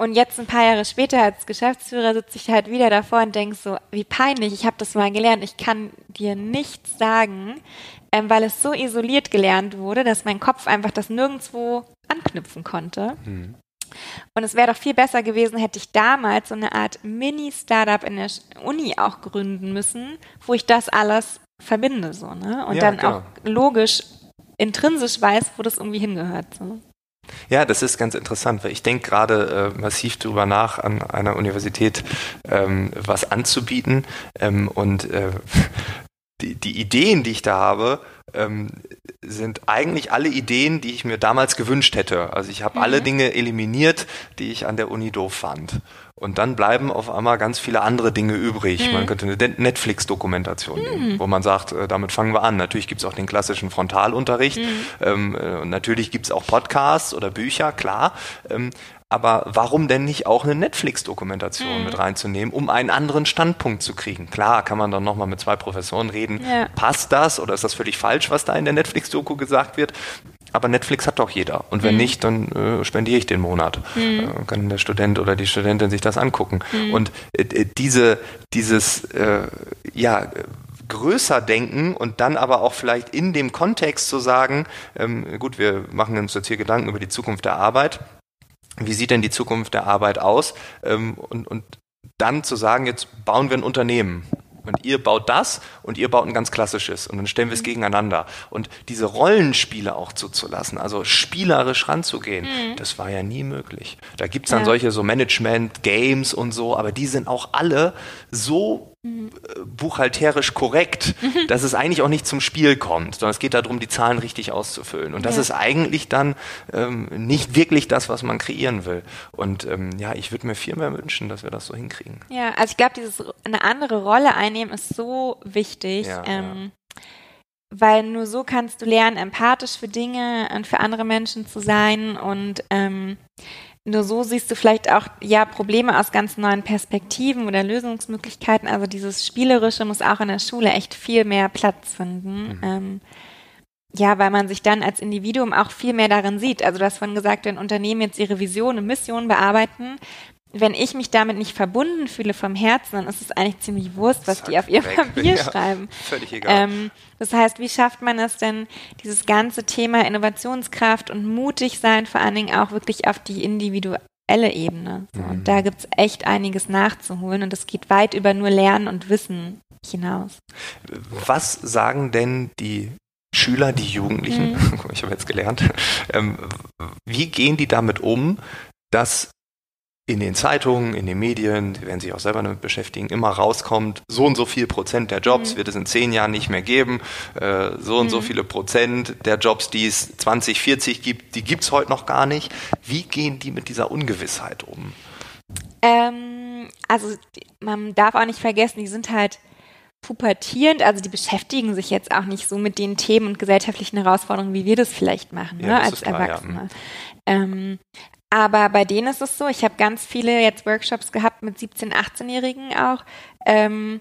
Und jetzt ein paar Jahre später als Geschäftsführer sitze ich halt wieder davor und denke so, wie peinlich, ich habe das mal gelernt. Ich kann dir nichts sagen, ähm, weil es so isoliert gelernt wurde, dass mein Kopf einfach das nirgendwo anknüpfen konnte. Mhm. Und es wäre doch viel besser gewesen, hätte ich damals so eine Art Mini-Startup in der Uni auch gründen müssen, wo ich das alles verbinde, so, ne? Und ja, dann genau. auch logisch, intrinsisch weiß, wo das irgendwie hingehört. So. Ja, das ist ganz interessant, weil ich denke gerade äh, massiv darüber nach, an einer Universität ähm, was anzubieten. Ähm, und äh, die, die Ideen, die ich da habe, ähm, sind eigentlich alle Ideen, die ich mir damals gewünscht hätte. Also ich habe mhm. alle Dinge eliminiert, die ich an der Uni doof fand. Und dann bleiben auf einmal ganz viele andere Dinge übrig. Mhm. Man könnte eine Netflix-Dokumentation mhm. nehmen, wo man sagt, äh, damit fangen wir an. Natürlich gibt es auch den klassischen Frontalunterricht. Mhm. Ähm, äh, natürlich gibt es auch Podcasts oder Bücher, klar. Ähm, aber warum denn nicht auch eine Netflix-Dokumentation mhm. mit reinzunehmen, um einen anderen Standpunkt zu kriegen? Klar, kann man dann nochmal mit zwei Professoren reden. Ja. Passt das oder ist das völlig falsch, was da in der Netflix-Doku gesagt wird? Aber Netflix hat doch jeder. Und wenn mhm. nicht, dann äh, spendiere ich den Monat. Mhm. Äh, kann der Student oder die Studentin sich das angucken. Mhm. Und äh, diese, dieses, äh, ja, größer denken und dann aber auch vielleicht in dem Kontext zu sagen, ähm, gut, wir machen uns jetzt hier Gedanken über die Zukunft der Arbeit wie sieht denn die Zukunft der Arbeit aus? Ähm, und, und dann zu sagen, jetzt bauen wir ein Unternehmen. Und ihr baut das und ihr baut ein ganz klassisches und dann stellen wir es mhm. gegeneinander. Und diese Rollenspiele auch zuzulassen, also spielerisch ranzugehen, mhm. das war ja nie möglich. Da gibt es dann ja. solche so Management-Games und so, aber die sind auch alle so. Buchhalterisch korrekt, mhm. dass es eigentlich auch nicht zum Spiel kommt, sondern es geht darum, die Zahlen richtig auszufüllen. Und das ja. ist eigentlich dann ähm, nicht wirklich das, was man kreieren will. Und ähm, ja, ich würde mir viel mehr wünschen, dass wir das so hinkriegen. Ja, also ich glaube, dieses eine andere Rolle einnehmen ist so wichtig. Ja, ähm, ja. Weil nur so kannst du lernen, empathisch für Dinge und für andere Menschen zu sein und ähm, nur so siehst du vielleicht auch ja Probleme aus ganz neuen Perspektiven oder Lösungsmöglichkeiten. Also dieses Spielerische muss auch in der Schule echt viel mehr Platz finden. Mhm. Ähm, ja, weil man sich dann als Individuum auch viel mehr darin sieht. Also du hast vorhin gesagt, wenn Unternehmen jetzt ihre Vision und Mission bearbeiten, wenn ich mich damit nicht verbunden fühle vom Herzen, dann ist es eigentlich ziemlich Wurst, was Zack, die auf ihr weg. Papier ja, schreiben. Völlig egal. Ähm, das heißt, wie schafft man es denn, dieses ganze Thema Innovationskraft und mutig sein, vor allen Dingen auch wirklich auf die individuelle Ebene? So, mhm. Und da gibt es echt einiges nachzuholen und es geht weit über nur Lernen und Wissen hinaus. Was sagen denn die Schüler, die Jugendlichen, mhm. ich habe jetzt gelernt, ähm, wie gehen die damit um, dass in den Zeitungen, in den Medien, die werden sich auch selber damit beschäftigen, immer rauskommt, so und so viel Prozent der Jobs mhm. wird es in zehn Jahren nicht mehr geben, äh, so und mhm. so viele Prozent der Jobs, die es 2040 gibt, die gibt es heute noch gar nicht. Wie gehen die mit dieser Ungewissheit um? Ähm, also man darf auch nicht vergessen, die sind halt pubertierend, also die beschäftigen sich jetzt auch nicht so mit den Themen und gesellschaftlichen Herausforderungen, wie wir das vielleicht machen, ja, ne, als klar, Erwachsene. Ja. Ähm, aber bei denen ist es so, ich habe ganz viele jetzt Workshops gehabt mit 17-, 18-Jährigen auch, ähm,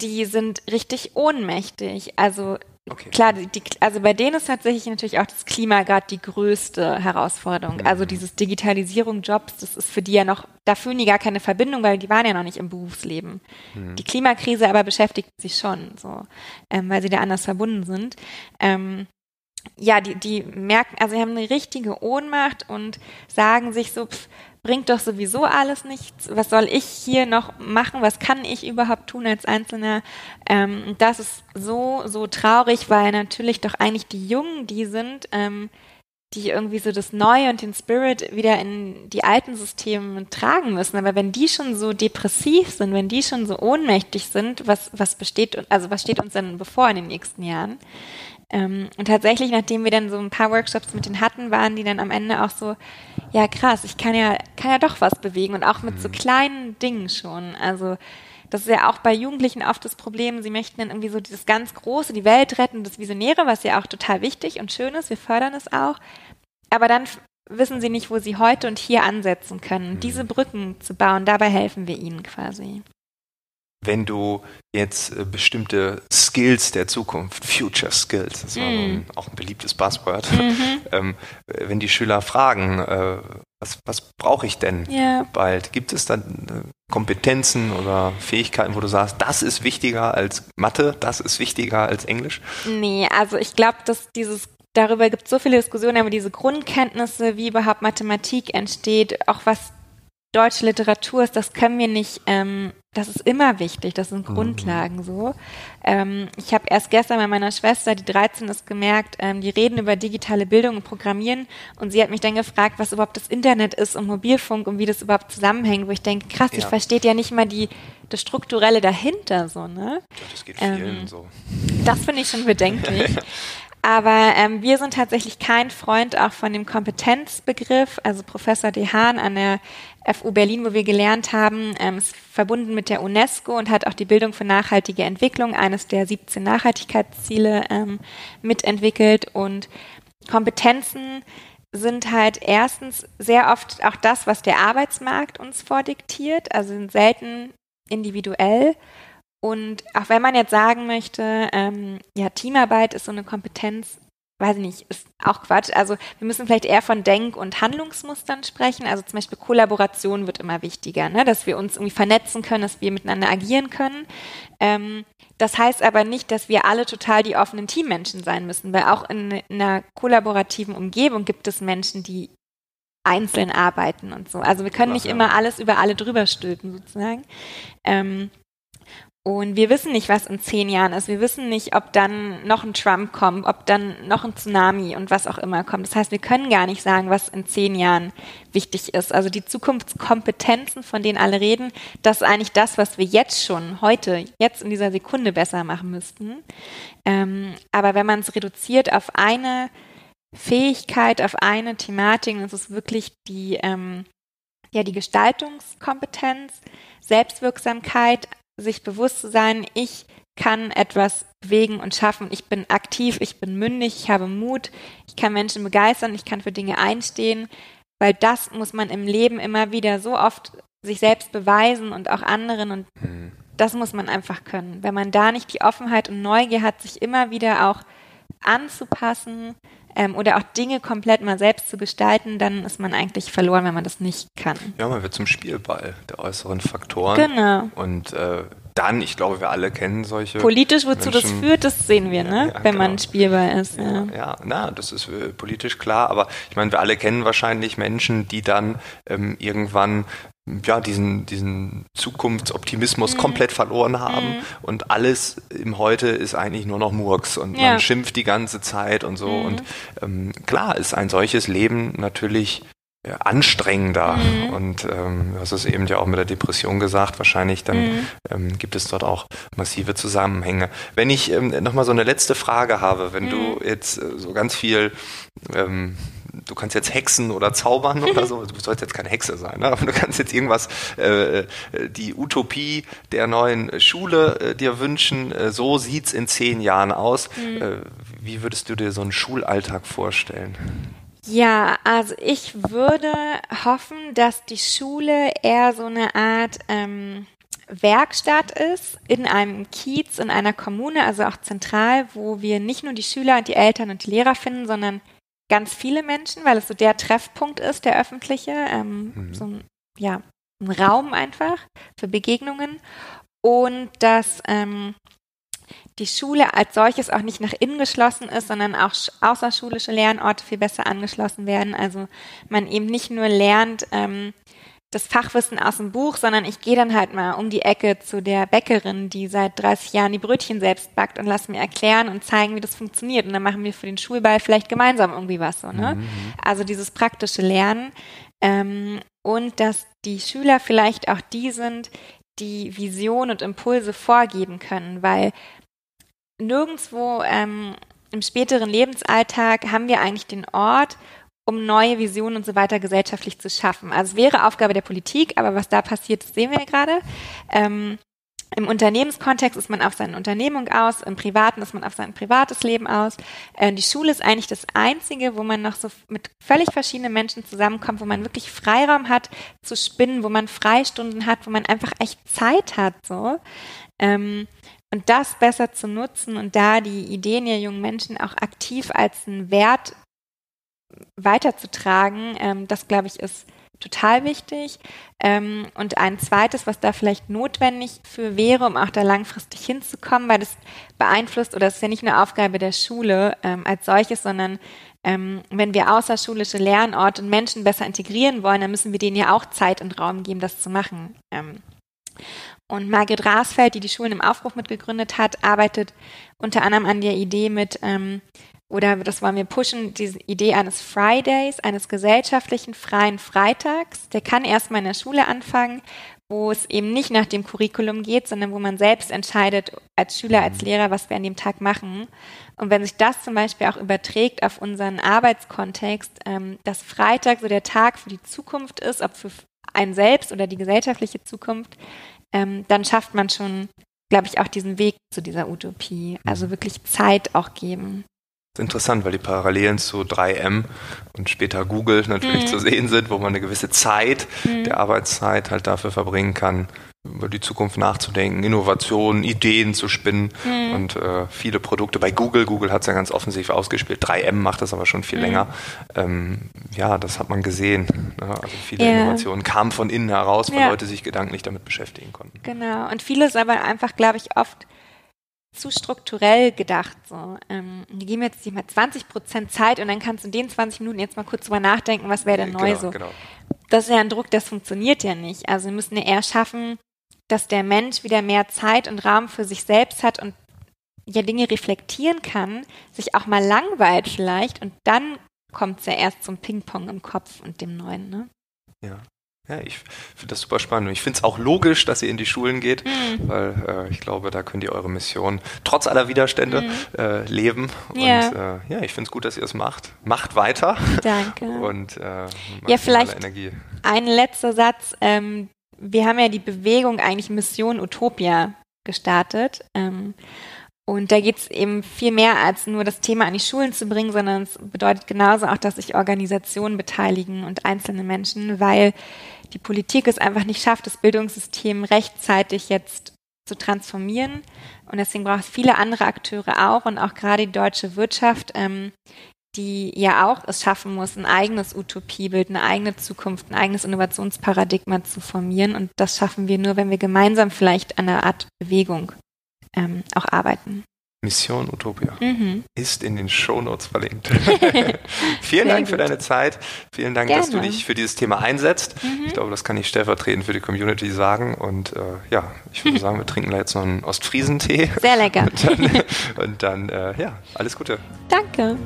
die sind richtig ohnmächtig. Also okay. klar, die, also bei denen ist tatsächlich natürlich auch das Klima gerade die größte Herausforderung. Mhm. Also dieses Digitalisierung Jobs, das ist für die ja noch, da fühlen die gar keine Verbindung, weil die waren ja noch nicht im Berufsleben. Mhm. Die Klimakrise aber beschäftigt sie schon, so, ähm, weil sie da anders verbunden sind. Ähm, ja, die, die merken, also sie haben eine richtige Ohnmacht und sagen sich so, pff, bringt doch sowieso alles nichts. Was soll ich hier noch machen? Was kann ich überhaupt tun als Einzelner? Ähm, das ist so, so traurig, weil natürlich doch eigentlich die Jungen, die sind, ähm, die irgendwie so das Neue und den Spirit wieder in die alten Systeme tragen müssen. Aber wenn die schon so depressiv sind, wenn die schon so ohnmächtig sind, was, was besteht, also was steht uns denn bevor in den nächsten Jahren? Ähm, und tatsächlich, nachdem wir dann so ein paar Workshops mit denen hatten, waren die dann am Ende auch so, ja krass, ich kann ja, kann ja doch was bewegen und auch mit so mhm. kleinen Dingen schon. Also das ist ja auch bei Jugendlichen oft das Problem, sie möchten dann irgendwie so dieses ganz Große, die Welt retten, das Visionäre, was ja auch total wichtig und schön ist, wir fördern es auch. Aber dann wissen sie nicht, wo sie heute und hier ansetzen können. Mhm. Diese Brücken zu bauen, dabei helfen wir ihnen quasi wenn du jetzt äh, bestimmte Skills der Zukunft, Future Skills, das war mm. ein, auch ein beliebtes Buzzword, mhm. ähm, wenn die Schüler fragen, äh, was, was brauche ich denn yeah. bald, gibt es dann äh, Kompetenzen oder Fähigkeiten, wo du sagst, das ist wichtiger als Mathe, das ist wichtiger als Englisch? Nee, also ich glaube, dass dieses darüber gibt es so viele Diskussionen, aber diese Grundkenntnisse, wie überhaupt Mathematik entsteht, auch was deutsche Literatur ist, das können wir nicht ähm, das ist immer wichtig, das sind mhm. Grundlagen so. Ähm, ich habe erst gestern bei meiner Schwester, die 13 ist, gemerkt, ähm, die reden über digitale Bildung und Programmieren und sie hat mich dann gefragt, was überhaupt das Internet ist und Mobilfunk und wie das überhaupt zusammenhängt, wo ich denke, krass, ja. ich verstehe ja nicht mal die, das Strukturelle dahinter so, ne? Ja, das geht vielen ähm, so. Das finde ich schon bedenklich. Aber ähm, wir sind tatsächlich kein Freund auch von dem Kompetenzbegriff. Also Professor Dehan an der FU Berlin, wo wir gelernt haben, ähm, ist verbunden mit der UNESCO und hat auch die Bildung für nachhaltige Entwicklung, eines der 17 Nachhaltigkeitsziele, ähm, mitentwickelt. Und Kompetenzen sind halt erstens sehr oft auch das, was der Arbeitsmarkt uns vordiktiert, also sind selten individuell und auch wenn man jetzt sagen möchte, ähm, ja, Teamarbeit ist so eine Kompetenz, weiß ich nicht, ist auch Quatsch. Also wir müssen vielleicht eher von Denk- und Handlungsmustern sprechen. Also zum Beispiel Kollaboration wird immer wichtiger, ne? dass wir uns irgendwie vernetzen können, dass wir miteinander agieren können. Ähm, das heißt aber nicht, dass wir alle total die offenen Teammenschen sein müssen, weil auch in, in einer kollaborativen Umgebung gibt es Menschen, die einzeln arbeiten und so. Also wir können nicht immer alles über alle drüber stülpen sozusagen. Ähm, und wir wissen nicht, was in zehn Jahren ist. Wir wissen nicht, ob dann noch ein Trump kommt, ob dann noch ein Tsunami und was auch immer kommt. Das heißt, wir können gar nicht sagen, was in zehn Jahren wichtig ist. Also die Zukunftskompetenzen, von denen alle reden, das ist eigentlich das, was wir jetzt schon, heute, jetzt in dieser Sekunde besser machen müssten. Ähm, aber wenn man es reduziert auf eine Fähigkeit, auf eine Thematik, das ist wirklich die, ähm, ja, die Gestaltungskompetenz, Selbstwirksamkeit, sich bewusst zu sein, ich kann etwas bewegen und schaffen. Ich bin aktiv, ich bin mündig, ich habe Mut, ich kann Menschen begeistern, ich kann für Dinge einstehen, weil das muss man im Leben immer wieder so oft sich selbst beweisen und auch anderen und mhm. das muss man einfach können. Wenn man da nicht die Offenheit und Neugier hat, sich immer wieder auch anzupassen ähm, oder auch Dinge komplett mal selbst zu gestalten, dann ist man eigentlich verloren, wenn man das nicht kann. Ja, man wird zum Spielball der äußeren Faktoren. Genau. Und äh, dann, ich glaube, wir alle kennen solche. Politisch, wozu das führt, das sehen wir, ne? Ja, wenn genau. man spielbar ist. Ja, Ja, ja, na, das ist äh, politisch klar, aber ich meine, wir alle kennen wahrscheinlich Menschen, die dann ähm, irgendwann ja, diesen, diesen Zukunftsoptimismus Mhm. komplett verloren haben und alles im Heute ist eigentlich nur noch Murks und Ja. man schimpft die ganze Zeit und so Mhm. und ähm, klar ist ein solches Leben natürlich ja, anstrengender Mhm. und ähm, du hast es eben ja auch mit der Depression gesagt, wahrscheinlich dann Mhm. ähm, gibt es dort auch massive Zusammenhänge. Wenn ich ähm, nochmal so eine letzte Frage habe, wenn du jetzt äh, so ganz viel, ähm, du kannst jetzt hexen oder zaubern oder so, du sollst jetzt keine Hexe sein, ne? aber du kannst jetzt irgendwas, äh, äh, die Utopie der neuen Schule äh, dir wünschen, äh, so sieht's in zehn Jahren aus. Äh, wie würdest du dir so einen Schulalltag vorstellen? Ja, also ich würde hoffen, dass die Schule eher so eine Art ähm, Werkstatt ist in einem Kiez, in einer Kommune, also auch zentral, wo wir nicht nur die Schüler und die Eltern und die Lehrer finden, sondern ganz viele Menschen, weil es so der Treffpunkt ist, der öffentliche, ähm, Mhm. so ein, ja, ein Raum einfach für Begegnungen und dass ähm, die Schule als solches auch nicht nach innen geschlossen ist, sondern auch sch- außerschulische Lernorte viel besser angeschlossen werden. Also man eben nicht nur lernt ähm, das Fachwissen aus dem Buch, sondern ich gehe dann halt mal um die Ecke zu der Bäckerin, die seit 30 Jahren die Brötchen selbst backt und lass mir erklären und zeigen, wie das funktioniert. Und dann machen wir für den Schulball vielleicht gemeinsam irgendwie was so. Ne? Also dieses praktische Lernen ähm, und dass die Schüler vielleicht auch die sind, die Vision und Impulse vorgeben können, weil nirgendwo ähm, im späteren Lebensalltag haben wir eigentlich den Ort, um neue Visionen und so weiter gesellschaftlich zu schaffen. Also es wäre Aufgabe der Politik, aber was da passiert, das sehen wir ja gerade. Ähm, Im Unternehmenskontext ist man auf seine Unternehmung aus, im Privaten ist man auf sein privates Leben aus. Äh, die Schule ist eigentlich das Einzige, wo man noch so mit völlig verschiedenen Menschen zusammenkommt, wo man wirklich Freiraum hat zu spinnen, wo man Freistunden hat, wo man einfach echt Zeit hat, so. Ähm, und das besser zu nutzen und da die Ideen der jungen Menschen auch aktiv als einen Wert weiterzutragen, ähm, das glaube ich ist total wichtig. Ähm, und ein zweites, was da vielleicht notwendig für wäre, um auch da langfristig hinzukommen, weil das beeinflusst, oder das ist ja nicht nur Aufgabe der Schule ähm, als solches, sondern ähm, wenn wir außerschulische Lernorte und Menschen besser integrieren wollen, dann müssen wir denen ja auch Zeit und Raum geben, das zu machen. Ähm, und Margit Rasfeld, die die Schulen im Aufbruch mitgegründet hat, arbeitet unter anderem an der Idee mit, ähm, oder das wollen wir pushen, diese Idee eines Fridays, eines gesellschaftlichen freien Freitags. Der kann erstmal in der Schule anfangen, wo es eben nicht nach dem Curriculum geht, sondern wo man selbst entscheidet, als Schüler, als Lehrer, was wir an dem Tag machen. Und wenn sich das zum Beispiel auch überträgt auf unseren Arbeitskontext, ähm, dass Freitag so der Tag für die Zukunft ist, ob für einen selbst oder die gesellschaftliche Zukunft, ähm, dann schafft man schon, glaube ich, auch diesen Weg zu dieser Utopie. Also wirklich Zeit auch geben. Interessant, weil die Parallelen zu 3M und später Google natürlich Mhm. zu sehen sind, wo man eine gewisse Zeit Mhm. der Arbeitszeit halt dafür verbringen kann, über die Zukunft nachzudenken, Innovationen, Ideen zu spinnen Mhm. und äh, viele Produkte bei Google. Google hat es ja ganz offensiv ausgespielt. 3M macht das aber schon viel Mhm. länger. Ähm, ja, das hat man gesehen. Ne? Also viele Ja. Innovationen kamen von innen heraus, weil Ja. Leute sich gedanklich damit beschäftigen konnten. Genau. Und vieles aber einfach, glaube ich, oft zu strukturell gedacht. So, ähm, die geben jetzt dir mal 20 Prozent Zeit und dann kannst du in den 20 Minuten jetzt mal kurz drüber nachdenken, was wäre denn neu genau, so. genau. Das ist ja ein Druck, das funktioniert ja nicht. Also wir müssen ja eher schaffen, dass der Mensch wieder mehr Zeit und Raum für sich selbst hat und ja Dinge reflektieren kann, sich auch mal langweilt vielleicht und dann kommt es ja erst zum Ping-Pong im Kopf und dem Neuen, ne? Ja. Ja, ich finde das super spannend. Und ich finde es auch logisch, dass ihr in die Schulen geht, Mhm. weil äh, ich glaube, da könnt ihr eure Mission trotz aller Widerstände Mhm. äh, leben. Ja. Und äh, ja, ich finde es gut, dass ihr es macht. Macht weiter Danke. und äh, Ja, vielleicht- Energie. Ein letzter Satz. Ähm, wir haben ja die Bewegung eigentlich Mission Utopia gestartet. Ähm, und da geht es eben viel mehr als nur das Thema an die Schulen zu bringen, sondern es bedeutet genauso auch, dass sich Organisationen beteiligen und einzelne Menschen, weil die Politik es einfach nicht schafft, das Bildungssystem rechtzeitig jetzt zu transformieren. Und deswegen braucht es viele andere Akteure auch und auch gerade die deutsche Wirtschaft, ähm, die ja auch es schaffen muss, ein eigenes Utopiebild, eine eigene Zukunft, ein eigenes Innovationsparadigma zu formieren. Und das schaffen wir nur, wenn wir gemeinsam vielleicht an einer Art Bewegung ähm, auch arbeiten. Mission Utopia mhm. ist in den Shownotes verlinkt. Vielen Dank gut. für deine Zeit. Vielen Dank, Gerne. dass du dich für dieses Thema einsetzt. Mhm. Ich glaube, das kann ich stellvertretend für die Community sagen. Und äh, ja, ich würde sagen, wir trinken jetzt noch einen Ostfriesentee. Sehr lecker. Und dann, und dann äh, ja, alles Gute. Danke.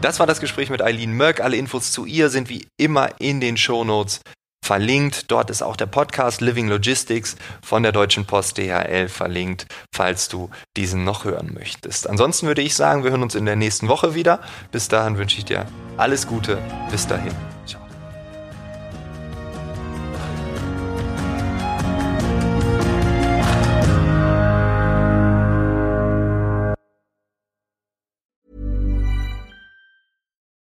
Das war das Gespräch mit Eileen Möck. Alle Infos zu ihr sind wie immer in den Shownotes verlinkt. Dort ist auch der Podcast Living Logistics von der Deutschen Post DHL verlinkt, falls du diesen noch hören möchtest. Ansonsten würde ich sagen, wir hören uns in der nächsten Woche wieder. Bis dahin wünsche ich dir alles Gute. Bis dahin. Ciao.